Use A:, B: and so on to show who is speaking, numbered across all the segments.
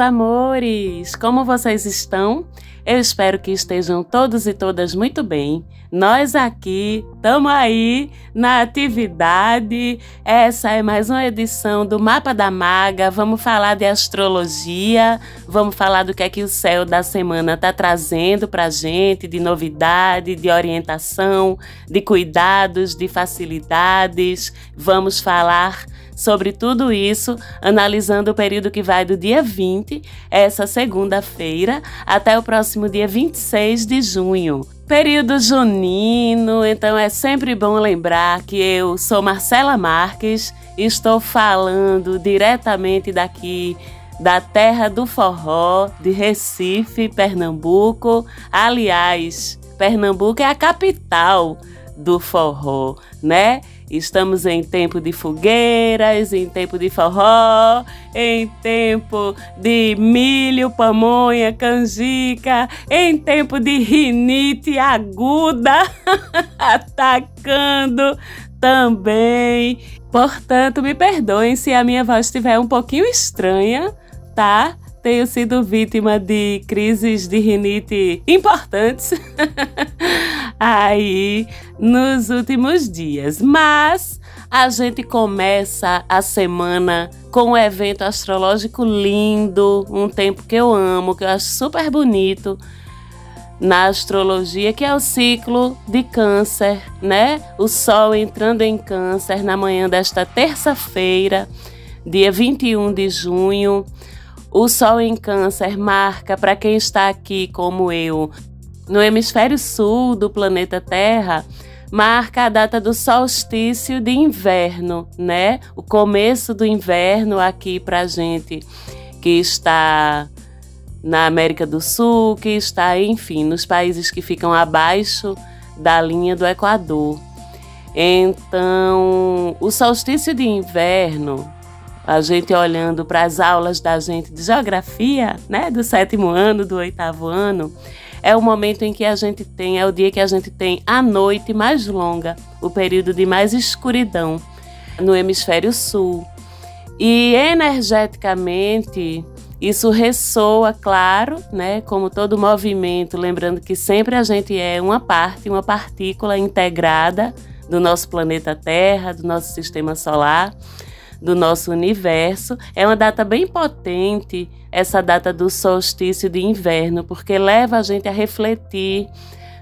A: Amores! Como vocês estão? Eu espero que estejam todos e todas muito bem. Nós aqui estamos aí na atividade. Essa é mais uma edição do Mapa da Maga. Vamos falar de astrologia, vamos falar do que é que o céu da semana está trazendo para gente, de novidade, de orientação, de cuidados, de facilidades. Vamos falar sobre tudo isso, analisando o período que vai do dia 20, essa segunda-feira, até o próximo dia 26 de junho. Período junino, então é sempre bom lembrar que eu sou Marcela Marques estou falando diretamente daqui da terra do forró, de Recife, Pernambuco. Aliás, Pernambuco é a capital do forró, né? Estamos em tempo de fogueiras, em tempo de forró, em tempo de milho, pamonha, canjica, em tempo de rinite aguda atacando também. Portanto, me perdoem se a minha voz estiver um pouquinho estranha, tá? Tenho sido vítima de crises de rinite importantes aí nos últimos dias. Mas a gente começa a semana com um evento astrológico lindo, um tempo que eu amo, que eu acho super bonito na astrologia, que é o ciclo de Câncer, né? O Sol entrando em Câncer na manhã desta terça-feira, dia 21 de junho. O Sol em Câncer marca, para quem está aqui como eu, no hemisfério sul do planeta Terra, marca a data do solstício de inverno, né? O começo do inverno aqui para gente que está na América do Sul, que está, enfim, nos países que ficam abaixo da linha do Equador. Então, o solstício de inverno a gente olhando para as aulas da gente de geografia, né, do sétimo ano, do oitavo ano, é o momento em que a gente tem, é o dia que a gente tem a noite mais longa, o período de mais escuridão no hemisfério sul. E energeticamente, isso ressoa, claro, né, como todo movimento, lembrando que sempre a gente é uma parte, uma partícula integrada do nosso planeta Terra, do nosso sistema solar do nosso universo. É uma data bem potente, essa data do solstício de inverno, porque leva a gente a refletir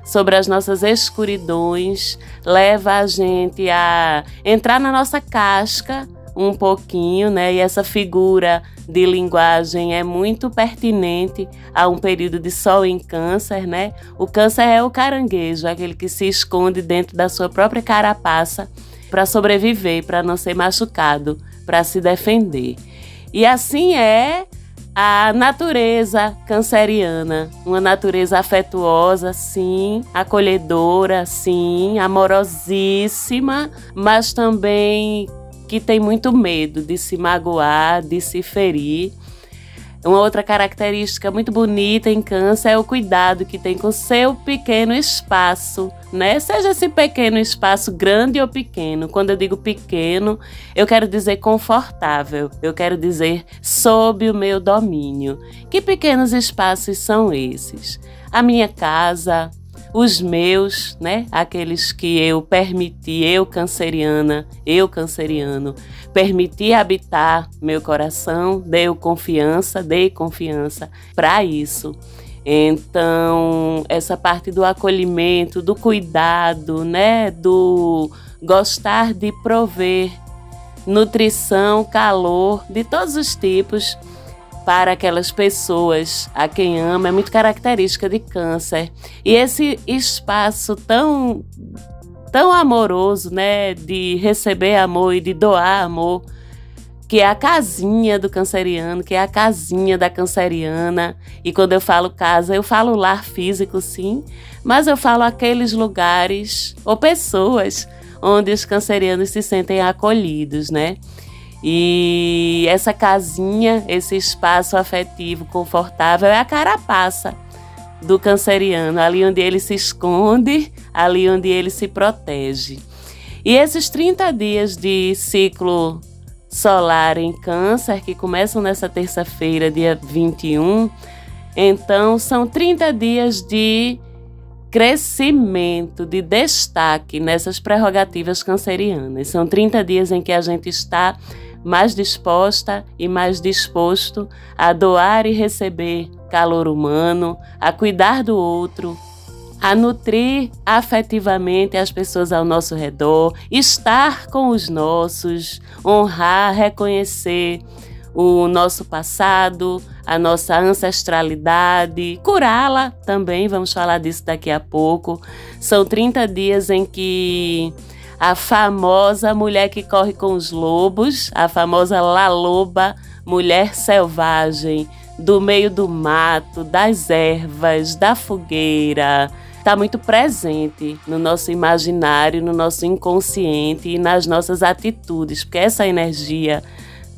A: sobre as nossas escuridões, leva a gente a entrar na nossa casca um pouquinho, né? E essa figura de linguagem é muito pertinente a um período de sol em câncer, né? O câncer é o caranguejo, aquele que se esconde dentro da sua própria carapaça para sobreviver, para não ser machucado, para se defender. E assim é a natureza canceriana, uma natureza afetuosa, sim, acolhedora, sim, amorosíssima, mas também que tem muito medo de se magoar, de se ferir. Uma outra característica muito bonita em câncer é o cuidado que tem com seu pequeno espaço, né? Seja esse pequeno espaço grande ou pequeno. Quando eu digo pequeno, eu quero dizer confortável, eu quero dizer sob o meu domínio. Que pequenos espaços são esses? A minha casa, os meus, né? Aqueles que eu permiti, eu canceriana, eu canceriano, permiti habitar meu coração, dei confiança, dei confiança para isso. Então, essa parte do acolhimento, do cuidado, né, do gostar de prover nutrição, calor de todos os tipos para aquelas pessoas a quem ama é muito característica de câncer. E esse espaço tão tão amoroso, né, de receber amor e de doar amor, que é a casinha do canceriano, que é a casinha da canceriana. E quando eu falo casa, eu falo lar físico, sim, mas eu falo aqueles lugares ou pessoas onde os cancerianos se sentem acolhidos, né? E essa casinha, esse espaço afetivo confortável é a carapaça do canceriano, ali onde ele se esconde, ali onde ele se protege. E esses 30 dias de ciclo solar em Câncer, que começam nessa terça-feira, dia 21. Então, são 30 dias de crescimento, de destaque nessas prerrogativas cancerianas. São 30 dias em que a gente está mais disposta e mais disposto a doar e receber calor humano, a cuidar do outro, a nutrir afetivamente as pessoas ao nosso redor, estar com os nossos, honrar, reconhecer o nosso passado, a nossa ancestralidade, curá-la também, vamos falar disso daqui a pouco. São 30 dias em que a famosa mulher que corre com os lobos, a famosa La Loba, mulher selvagem, do meio do mato, das ervas, da fogueira, está muito presente no nosso imaginário, no nosso inconsciente e nas nossas atitudes, porque essa energia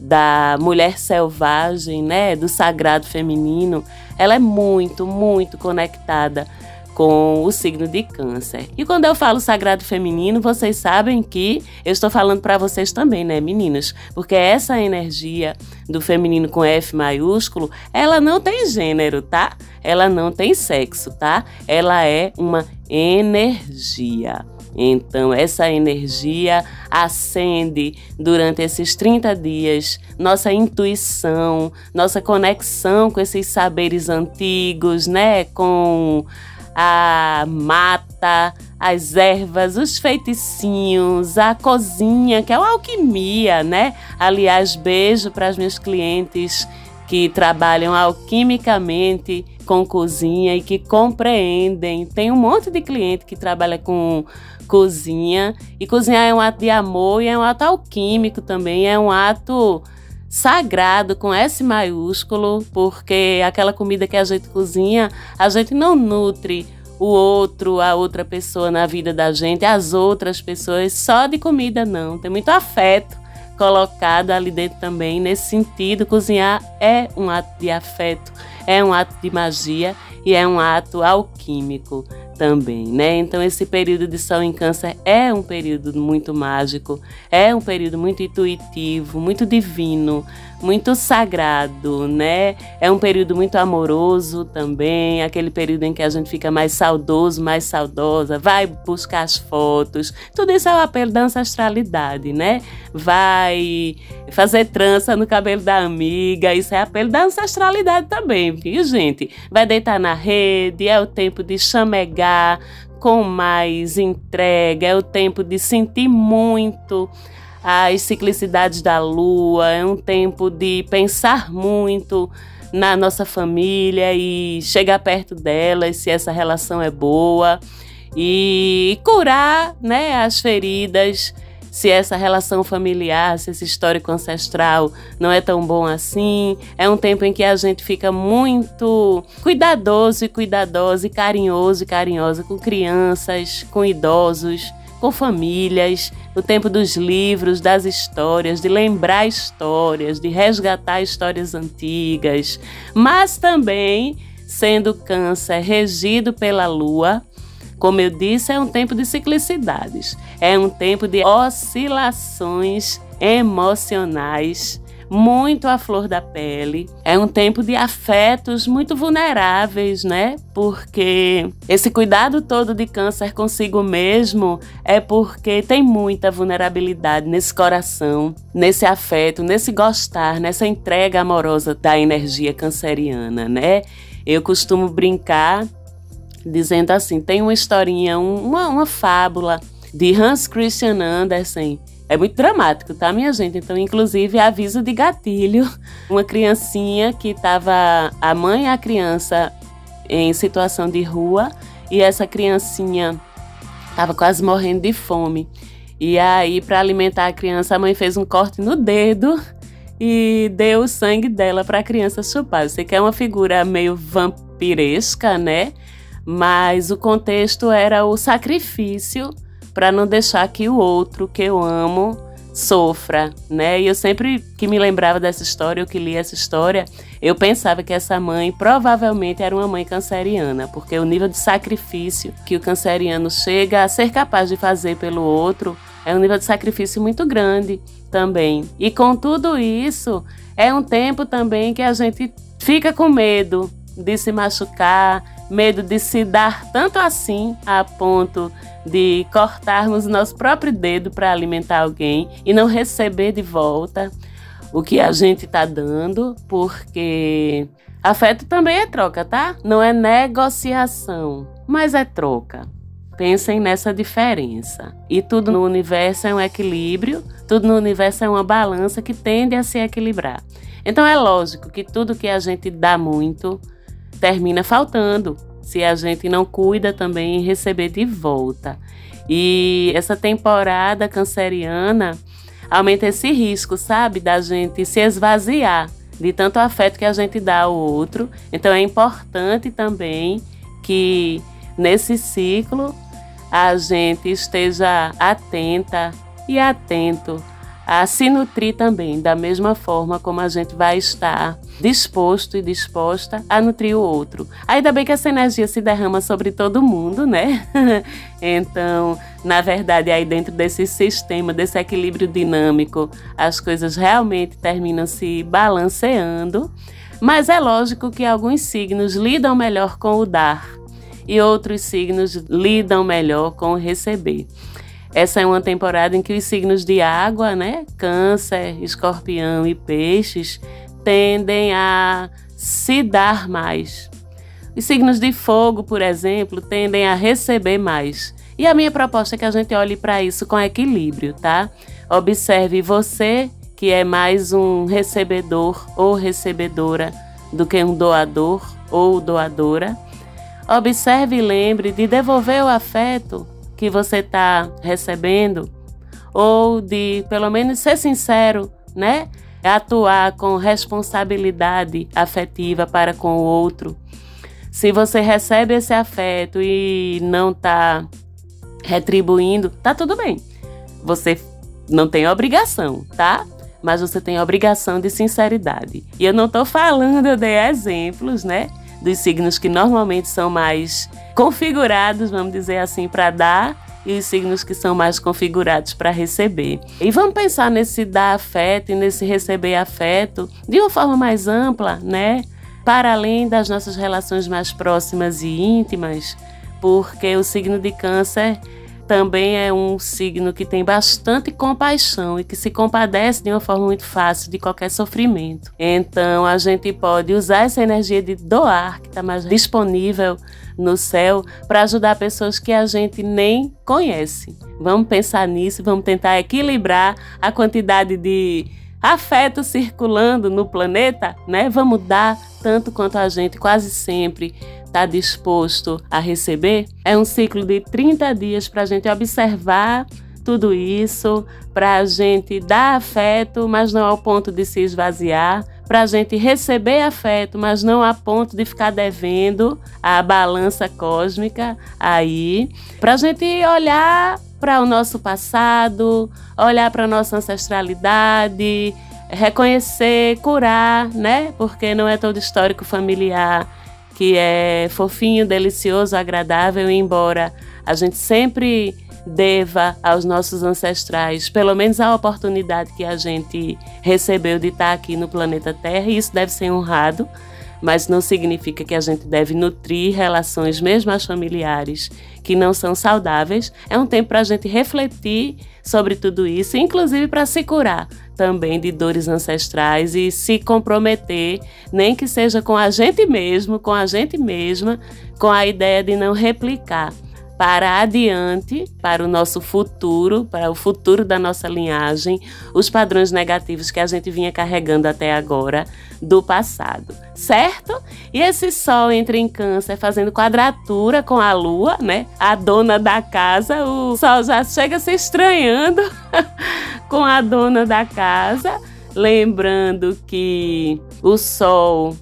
A: da mulher selvagem, né, do sagrado feminino, ela é muito, muito conectada com o signo de Câncer. E quando eu falo sagrado feminino, vocês sabem que eu estou falando para vocês também, né, meninas? Porque essa energia do feminino com F maiúsculo, ela não tem gênero, tá? Ela não tem sexo, tá? Ela é uma energia. Então, essa energia acende durante esses 30 dias nossa intuição, nossa conexão com esses saberes antigos, né? Com a mata, as ervas, os feiticinhos, a cozinha, que é uma alquimia, né? Aliás, beijo para as minhas clientes que trabalham alquimicamente com cozinha e que compreendem. Tem um monte de cliente que trabalha com cozinha e cozinhar é um ato de amor e é um ato alquímico também, é um ato sagrado com S maiúsculo, porque aquela comida que a gente cozinha, a gente não nutre o outro, a outra pessoa na vida da gente, as outras pessoas só de comida não. Tem muito afeto colocado ali dentro também. Nesse sentido, cozinhar é um ato de afeto, é um ato de magia e é um ato alquímico também, né? Então esse período de Sol em Câncer é um período muito mágico, é um período muito intuitivo, muito divino, muito sagrado, né? É um período muito amoroso também, aquele período em que a gente fica mais saudoso, mais saudosa, vai buscar as fotos. Tudo isso é o apelo da ancestralidade, né? Vai fazer trança no cabelo da amiga, isso é apelo da ancestralidade também, viu, gente? Vai deitar na rede, é o tempo de chamegar com mais entrega, é o tempo de sentir muito as ciclicidades da lua, é um tempo de pensar muito na nossa família e chegar perto delas se essa relação é boa e curar, né, as feridas se essa relação familiar, se esse histórico ancestral não é tão bom assim. É um tempo em que a gente fica muito cuidadoso e cuidadosa e carinhoso e carinhosa com crianças, com idosos, com famílias, no tempo dos livros, das histórias, de lembrar histórias, de resgatar histórias antigas, mas também sendo câncer regido pela lua, como eu disse, é um tempo de ciclicidades, é um tempo de oscilações emocionais muito à flor da pele. É um tempo de afetos muito vulneráveis, né? Porque esse cuidado todo de câncer consigo mesmo é porque tem muita vulnerabilidade nesse coração, nesse afeto, nesse gostar, nessa entrega amorosa da energia canceriana, né? Eu costumo brincar dizendo assim: tem uma historinha, uma, uma fábula de Hans Christian Andersen. É muito dramático, tá, minha gente? Então, inclusive, aviso de gatilho: uma criancinha que estava, a mãe e a criança em situação de rua, e essa criancinha estava quase morrendo de fome. E aí, para alimentar a criança, a mãe fez um corte no dedo e deu o sangue dela para a criança chupar. Você quer uma figura meio vampiresca, né? mas o contexto era o sacrifício para não deixar que o outro que eu amo sofra, né? E eu sempre que me lembrava dessa história, eu que li essa história, eu pensava que essa mãe provavelmente era uma mãe canceriana, porque o nível de sacrifício que o canceriano chega a ser capaz de fazer pelo outro É um nível de sacrifício muito grande também. E com tudo isso, é um tempo também que a gente fica com medo de se machucar, medo de se dar tanto assim a ponto de cortarmos nosso próprio dedo para alimentar alguém e não receber de volta o que a gente está dando, porque afeto também é troca, tá? Não é negociação, mas é troca. Pensem nessa diferença. E tudo no universo é um equilíbrio, tudo no universo é uma balança que tende a se equilibrar. Então é lógico que tudo que a gente dá muito termina faltando se a gente não cuida também em receber de volta. E essa temporada canceriana aumenta esse risco, sabe, da gente se esvaziar de tanto afeto que a gente dá ao outro. Então é importante também que nesse ciclo a gente esteja atenta e atento a se nutrir também, da mesma forma como a gente vai estar disposto e disposta a nutrir o outro. Ainda bem que essa energia se derrama sobre todo mundo, né? então, na verdade, aí dentro desse sistema, desse equilíbrio dinâmico, as coisas realmente terminam se balanceando. Mas é lógico que alguns signos lidam melhor com o dar e outros signos lidam melhor com o receber. Essa é uma temporada em que os signos de água, né, Câncer, Escorpião e Peixes, tendem a se dar mais. Os signos de fogo, por exemplo, tendem a receber mais. E a minha proposta é que a gente olhe para isso com equilíbrio, tá? Observe você, que é mais um recebedor ou recebedora do que um doador ou doadora. Observe e lembre de devolver o afeto que você está recebendo, ou de pelo menos ser sincero, né? Atuar com responsabilidade afetiva para com o outro. Se você recebe esse afeto e não está retribuindo, tá tudo bem. Você não tem obrigação, tá? Mas você tem obrigação de sinceridade. E eu não estou falando, eu dei exemplos, né? Dos signos que normalmente são mais configurados, vamos dizer assim, para dar e os signos que são mais configurados para receber. E vamos pensar nesse dar afeto e nesse receber afeto de uma forma mais ampla, né? Para além das nossas relações mais próximas e íntimas, porque o signo de Câncer também é um signo que tem bastante compaixão e que se compadece de uma forma muito fácil de qualquer sofrimento. Então a gente pode usar essa energia de doar, que está mais disponível no céu, para ajudar pessoas que a gente nem conhece. Vamos pensar nisso, vamos tentar equilibrar a quantidade de afeto circulando no planeta, né? Vamos dar tanto quanto a gente quase sempre está disposto a receber. É um ciclo de 30 dias para a gente observar tudo isso, para a gente dar afeto, mas não ao ponto de se esvaziar, para a gente receber afeto, mas não a ponto de ficar devendo a balança cósmica aí, para a gente olhar para o nosso passado, olhar para a nossa ancestralidade, reconhecer, curar, né? Porque não é todo histórico familiar que é fofinho, delicioso, agradável, embora a gente sempre deva aos nossos ancestrais, pelo menos a oportunidade que a gente recebeu de estar aqui no planeta Terra, e isso deve ser honrado, mas não significa que a gente deve nutrir relações, mesmo as familiares, que não são saudáveis. É um tempo para a gente refletir sobre tudo isso, inclusive para se curar também de dores ancestrais e se comprometer, nem que seja com a gente mesmo, com a gente mesma, com a ideia de não replicar para adiante, para o nosso futuro, para o futuro da nossa linhagem, os padrões negativos que a gente vinha carregando até agora do passado, certo? E esse sol entra em câncer fazendo quadratura com a lua, né? A dona da casa, o sol já chega se estranhando com a dona da casa, lembrando que o sol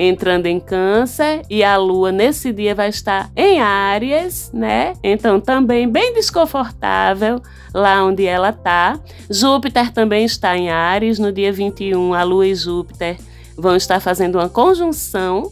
A: entrando em Câncer e a Lua nesse dia vai estar em Áries, né? Então também bem desconfortável lá onde ela tá. Júpiter também está em Áries no dia 21. A Lua e Júpiter vão estar fazendo uma conjunção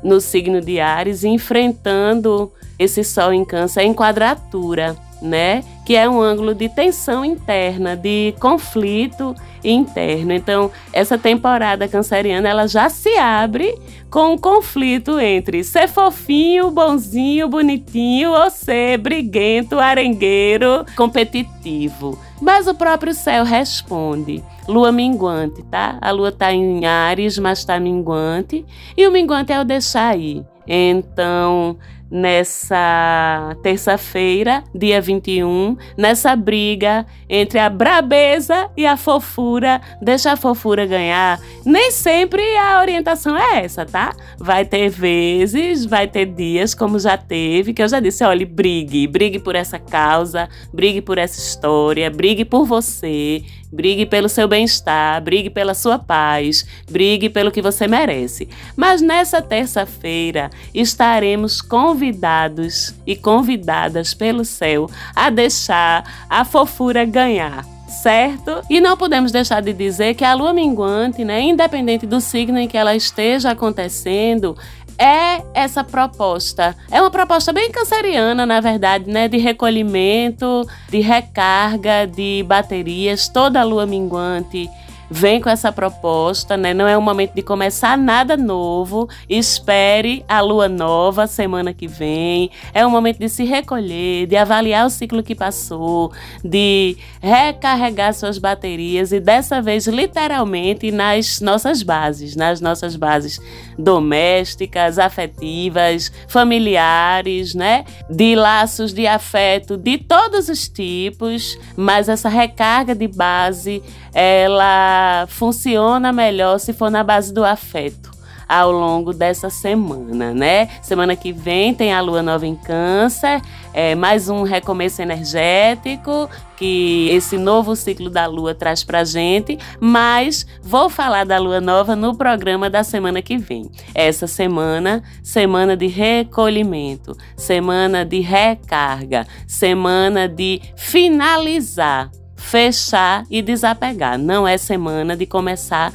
A: no signo de Áries, enfrentando esse Sol em Câncer em quadratura. né? Que é um ângulo de tensão interna, de conflito interno. Então, essa temporada canceriana, ela já se abre com um conflito entre ser fofinho, bonzinho, bonitinho ou ser briguento, arengueiro, competitivo. Mas o próprio céu responde. Lua minguante, tá? A lua tá em Ares, mas tá minguante. E o minguante é o deixar ir. Então, nessa terça-feira, dia 21, nessa briga entre a brabeza e a fofura, deixa a fofura ganhar. Nem sempre a orientação é essa, tá? Vai ter vezes, vai ter dias, como já teve, que eu já disse: olhe, brigue, brigue por essa causa, brigue por essa história, brigue por você, brigue pelo seu bem-estar, brigue pela sua paz, brigue pelo que você merece. Mas nessa terça-feira estaremos convidados e convidadas pelo céu a deixar a fofura ganhar certo? E não podemos deixar de dizer que a lua minguante, né, independente do signo em que ela esteja acontecendo, é essa proposta. É uma proposta bem canceriana, na verdade, né? De recolhimento, de recarga de baterias, toda a lua minguante vem com essa proposta, né? Não é o momento de começar nada novo. Espere a lua nova semana que vem. É o momento de se recolher, de avaliar o ciclo que passou, de recarregar suas baterias e dessa vez literalmente nas nossas bases, nas nossas bases domésticas, afetivas, familiares, né? De laços de afeto de todos os tipos, mas essa recarga de base ela funciona melhor se for na base do afeto ao longo dessa semana, né? Semana que vem tem a lua nova em Câncer, é, mais um recomeço energético que esse novo ciclo da lua traz pra gente, mas vou falar da lua nova no programa da semana que vem. Essa semana, semana de recolhimento, semana de recarga, semana de finalizar fechar e desapegar. Não é semana de começar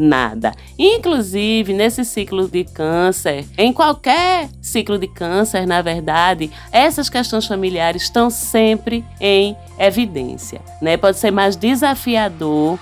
A: nada. Inclusive, nesse ciclo de câncer, em qualquer ciclo de câncer, na verdade, essas questões familiares estão sempre em evidência, né? Pode ser mais desafiador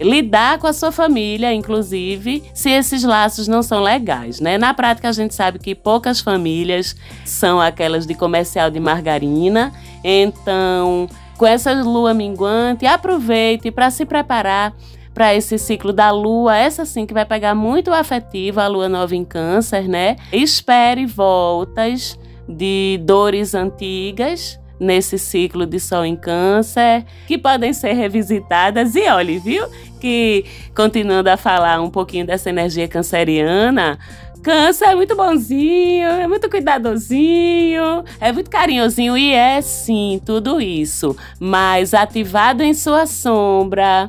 A: lidar com a sua família, inclusive, se esses laços não são legais, né? Na prática, a gente sabe que poucas famílias são aquelas de comercial de margarina, então com essa lua minguante, aproveite para se preparar para esse ciclo da lua, essa sim que vai pegar muito afetiva, a lua nova em câncer, né? Espere voltas de dores antigas nesse ciclo de sol em câncer, que podem ser revisitadas e olhe, viu? Que continuando a falar um pouquinho dessa energia canceriana, Câncer é muito bonzinho, é muito cuidadosinho, é muito carinhosinho e é sim tudo isso, mas ativado em sua sombra.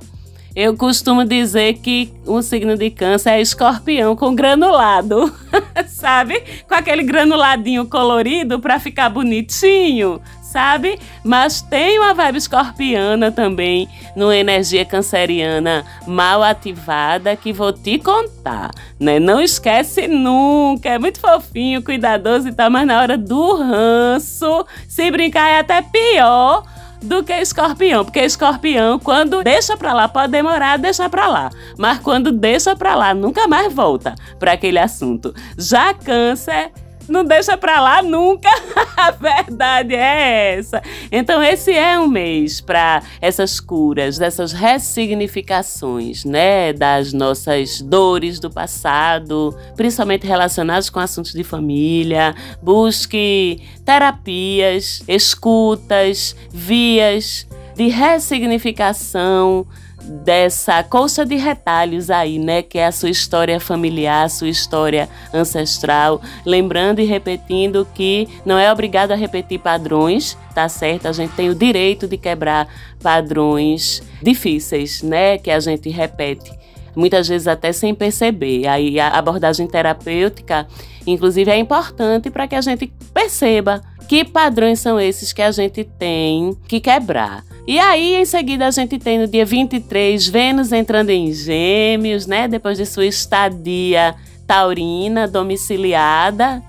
A: Eu costumo dizer que o signo de câncer é escorpião com granulado, sabe? Com aquele granuladinho colorido para ficar bonitinho sabe? Mas tem uma vibe escorpiana também, no energia canceriana mal ativada que vou te contar, né? Não esquece nunca, é muito fofinho, cuidadoso e tal, mas na hora do ranço, se brincar é até pior do que escorpião, porque escorpião, quando deixa pra lá, pode demorar a deixar pra lá, mas quando deixa pra lá, nunca mais volta para aquele assunto. Já câncer não deixa pra lá nunca. A verdade é essa. Então, esse é um mês para essas curas, dessas ressignificações, né? Das nossas dores do passado, principalmente relacionadas com assuntos de família. Busque terapias, escutas, vias de ressignificação dessa colcha de retalhos aí, né? Que é a sua história familiar, a sua história ancestral. Lembrando e repetindo que não é obrigado a repetir padrões, tá certo? A gente tem o direito de quebrar padrões difíceis, né? Que a gente repete. Muitas vezes até sem perceber. Aí a abordagem terapêutica, inclusive, é importante para que a gente perceba que padrões são esses que a gente tem que quebrar. E aí, em seguida, a gente tem no dia 23 Vênus entrando em Gêmeos, né? Depois de sua estadia taurina domiciliada.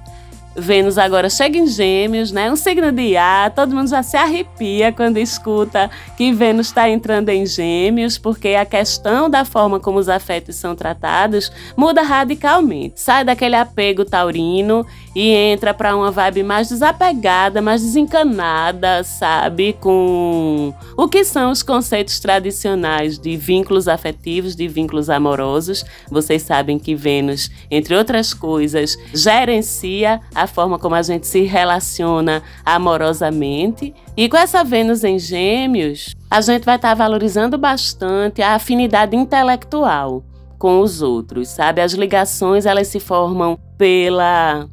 A: Vênus agora chega em Gêmeos, né? Um signo de ar, todo mundo já se arrepia quando escuta que Vênus está entrando em Gêmeos, porque a questão da forma como os afetos são tratados muda radicalmente. Sai daquele apego taurino e entra para uma vibe mais desapegada, mais desencanada, sabe? Com o que são os conceitos tradicionais de vínculos afetivos, de vínculos amorosos. Vocês sabem que Vênus, entre outras coisas, gerencia a forma como a gente se relaciona amorosamente. E com essa Vênus em Gêmeos, a gente vai estar tá valorizando bastante a afinidade intelectual com os outros, sabe? As ligações elas se formam pela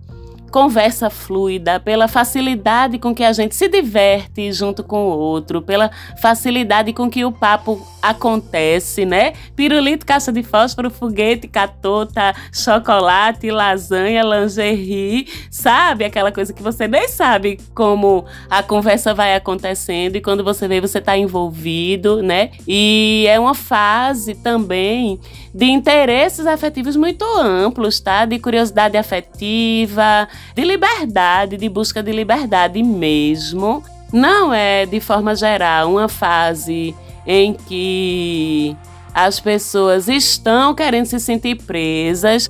A: conversa fluida, pela facilidade com que a gente se diverte junto com o outro, pela facilidade com que o papo acontece, né? Pirulito, caixa de fósforo, foguete, catota, chocolate, lasanha, lingerie, sabe? Aquela coisa que você nem sabe como a conversa vai acontecendo e quando você vê, você está envolvido, né? E é uma fase também de interesses afetivos muito amplos, tá? De curiosidade afetiva, de liberdade, de busca de liberdade mesmo. Não é, de forma geral, uma fase em que as pessoas estão querendo se sentir presas.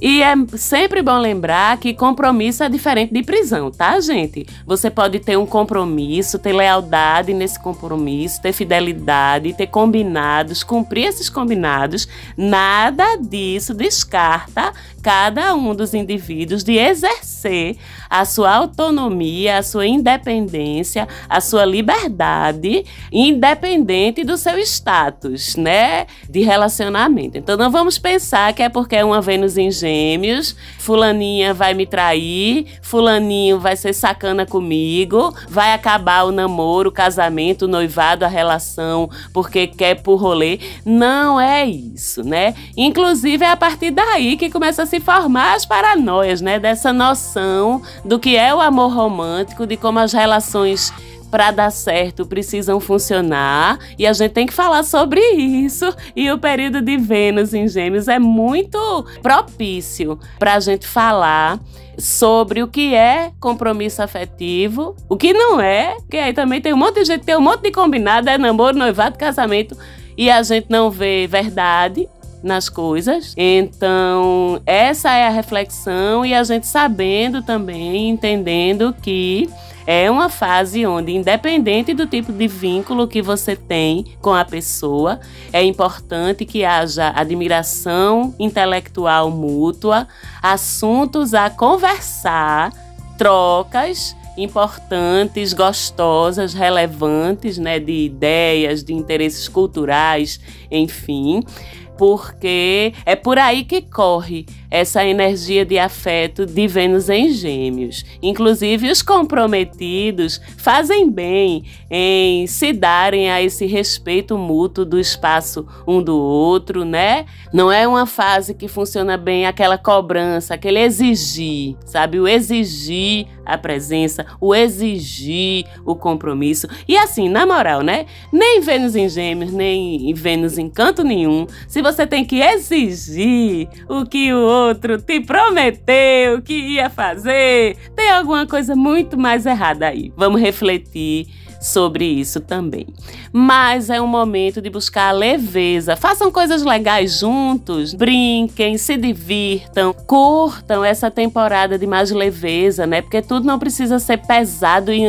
A: E é sempre bom lembrar que compromisso é diferente de prisão, tá, gente? Você pode ter um compromisso, ter lealdade nesse compromisso, ter fidelidade, ter combinados, cumprir esses combinados. Nada disso descarta cada um dos indivíduos de exercer a sua autonomia, a sua independência, a sua liberdade, independente do seu status, né, de relacionamento. Então não vamos pensar que é porque é uma Vênus em Gêmeos, fulaninha vai me trair, fulaninho vai ser sacana comigo, vai acabar o namoro, o casamento, o noivado, a relação, porque quer por rolê. Não é isso, né? Inclusive é a partir daí que começa a se se formar as paranoias, né? Dessa noção do que é o amor romântico, de como as relações para dar certo precisam funcionar e a gente tem que falar sobre isso. E o período de Vênus em Gêmeos é muito propício para a gente falar sobre o que é compromisso afetivo, o que não é, que aí também tem um monte de gente, tem um monte de combinado, é namoro, noivado, casamento, e a gente não vê verdade nas coisas. Então, essa é a reflexão e a gente sabendo também, entendendo que é uma fase onde, independente do tipo de vínculo que você tem com a pessoa, é importante que haja admiração intelectual mútua, assuntos a conversar, trocas importantes, gostosas, relevantes, né, de ideias, de interesses culturais, enfim porque é por aí que corre essa energia de afeto de Vênus em Gêmeos. Inclusive, os comprometidos fazem bem em se darem a esse respeito mútuo do espaço um do outro, né? Não é uma fase que funciona bem aquela cobrança, aquele exigir, sabe? O exigir a presença, o exigir o compromisso. E assim, na moral, né? Nem Vênus em Gêmeos, nem Vênus em canto nenhum, se você tem que exigir o que o outro te prometeu que ia fazer, tem alguma coisa muito mais errada aí. Vamos refletir sobre isso também. Mas é um momento de buscar leveza. Façam coisas legais juntos, brinquem, se divirtam, curtam essa temporada de mais leveza, né? Porque tudo não precisa ser pesado e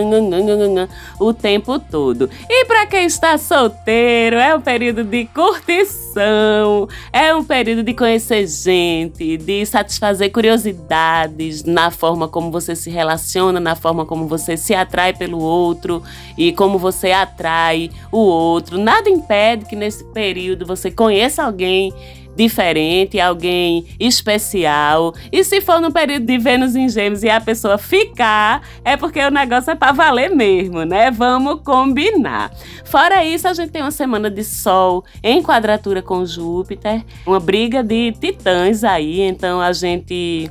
A: o tempo todo. E para quem está solteiro, é um período de curtição, é um período de conhecer gente, de satisfazer curiosidades na forma como você se relaciona, na forma como você se atrai pelo outro e como você atrai o outro. Nada impede que nesse período você conheça alguém diferente, alguém especial. E se for no período de Vênus em Gêmeos e a pessoa ficar, é porque o negócio é para valer mesmo, né? Vamos combinar. Fora isso, a gente tem uma semana de Sol em quadratura com Júpiter, uma briga de titãs aí, então a gente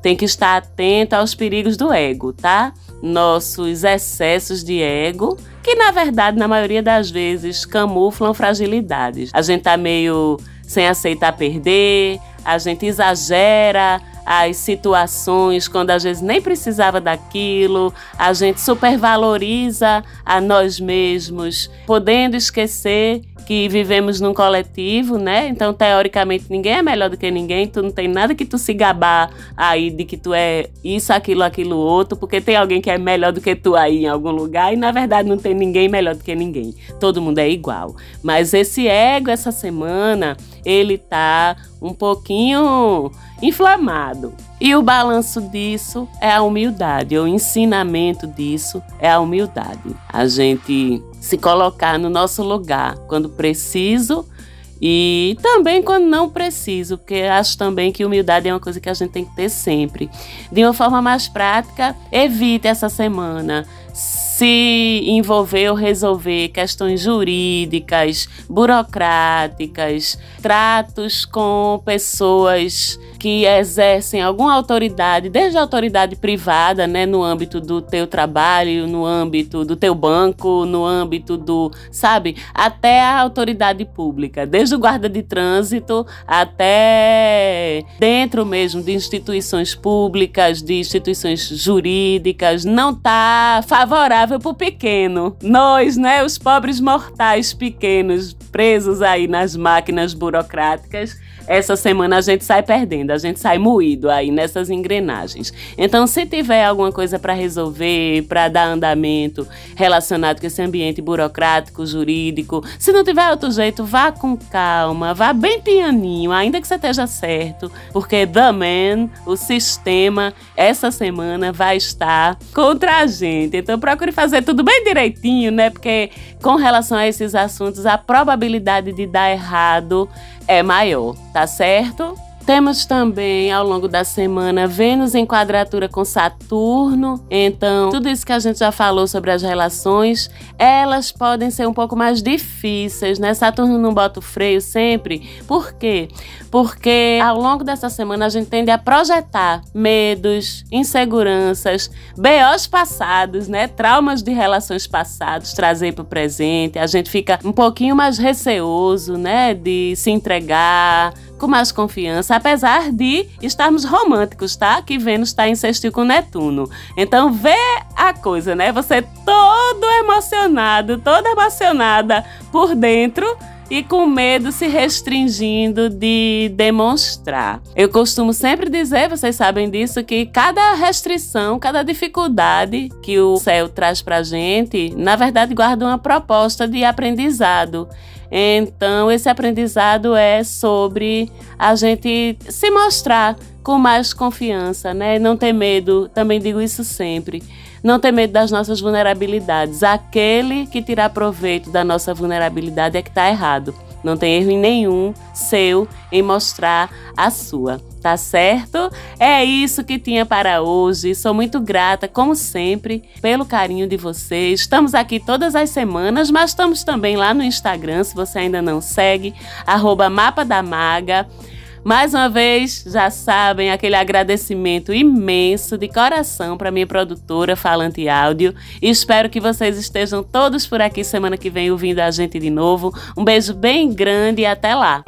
A: tem que estar atento aos perigos do ego, tá? Nossos excessos de ego, que na verdade, na maioria das vezes, camuflam fragilidades. A gente tá meio sem aceitar perder, a gente exagera as situações quando às vezes nem precisava daquilo, a gente supervaloriza a nós mesmos, podendo esquecer que vivemos num coletivo, né? Então, teoricamente, ninguém é melhor do que ninguém, tu não tem nada que tu se gabar aí de que tu é isso, aquilo, aquilo outro, porque tem alguém que é melhor do que tu aí em algum lugar e na verdade não tem ninguém melhor do que ninguém. Todo mundo é igual. Mas esse ego essa semana, ele tá um pouquinho inflamado. E o balanço disso é a humildade, o ensinamento disso é a humildade. A gente se colocar no nosso lugar quando preciso e também quando não preciso, porque acho também que humildade é uma coisa que a gente tem que ter sempre. De uma forma mais prática, evite essa semana se envolver ou resolver questões jurídicas, burocráticas, tratos com pessoas que exercem alguma autoridade, desde a autoridade privada, né, no âmbito do teu trabalho, no âmbito do teu banco, no âmbito do, sabe, até a autoridade pública, desde o guarda de trânsito até dentro mesmo de instituições públicas, de instituições jurídicas, não tá favorável para o pequeno. Nós, né, os pobres mortais pequenos, presos aí nas máquinas burocráticas, essa semana a gente sai perdendo, a gente sai moído aí nessas engrenagens. Então, se tiver alguma coisa para resolver, para dar andamento relacionado com esse ambiente burocrático, jurídico, se não tiver outro jeito, vá com calma, vá bem pianinho, ainda que você esteja certo, porque The Man, o sistema, essa semana vai estar contra a gente. Então, procure fazer tudo bem direitinho, né? Porque com relação a esses assuntos, a probabilidade de dar errado é maior, tá certo? Temos também ao longo da semana Vênus em quadratura com Saturno. Então, tudo isso que a gente já falou sobre as relações, elas podem ser um pouco mais difíceis, né? Saturno não bota o freio sempre. Por quê? Porque ao longo dessa semana a gente tende a projetar medos, inseguranças, BOs passados, né? Traumas de relações passadas, trazer para o presente. A gente fica um pouquinho mais receoso, né? De se entregar com mais confiança, apesar de estarmos românticos, tá? Que Vênus está em sextil com Netuno. Então vê a coisa, né? Você todo emocionado, toda emocionada por dentro e com medo se restringindo de demonstrar. Eu costumo sempre dizer, vocês sabem disso, que cada restrição, cada dificuldade que o céu traz pra gente, na verdade guarda uma proposta de aprendizado. Então, esse aprendizado é sobre a gente se mostrar com mais confiança, né? Não ter medo, também digo isso sempre. Não ter medo das nossas vulnerabilidades. Aquele que tirar proveito da nossa vulnerabilidade é que está errado. Não tem erro nenhum seu em mostrar a sua, tá certo? É isso que tinha para hoje. Sou muito grata, como sempre, pelo carinho de vocês. Estamos aqui todas as semanas, mas estamos também lá no Instagram, se você ainda não segue, arroba. Mais uma vez, já sabem, aquele agradecimento imenso de coração para minha produtora Falante Áudio. E espero que vocês estejam todos por aqui semana que vem ouvindo a gente de novo. Um beijo bem grande e até lá!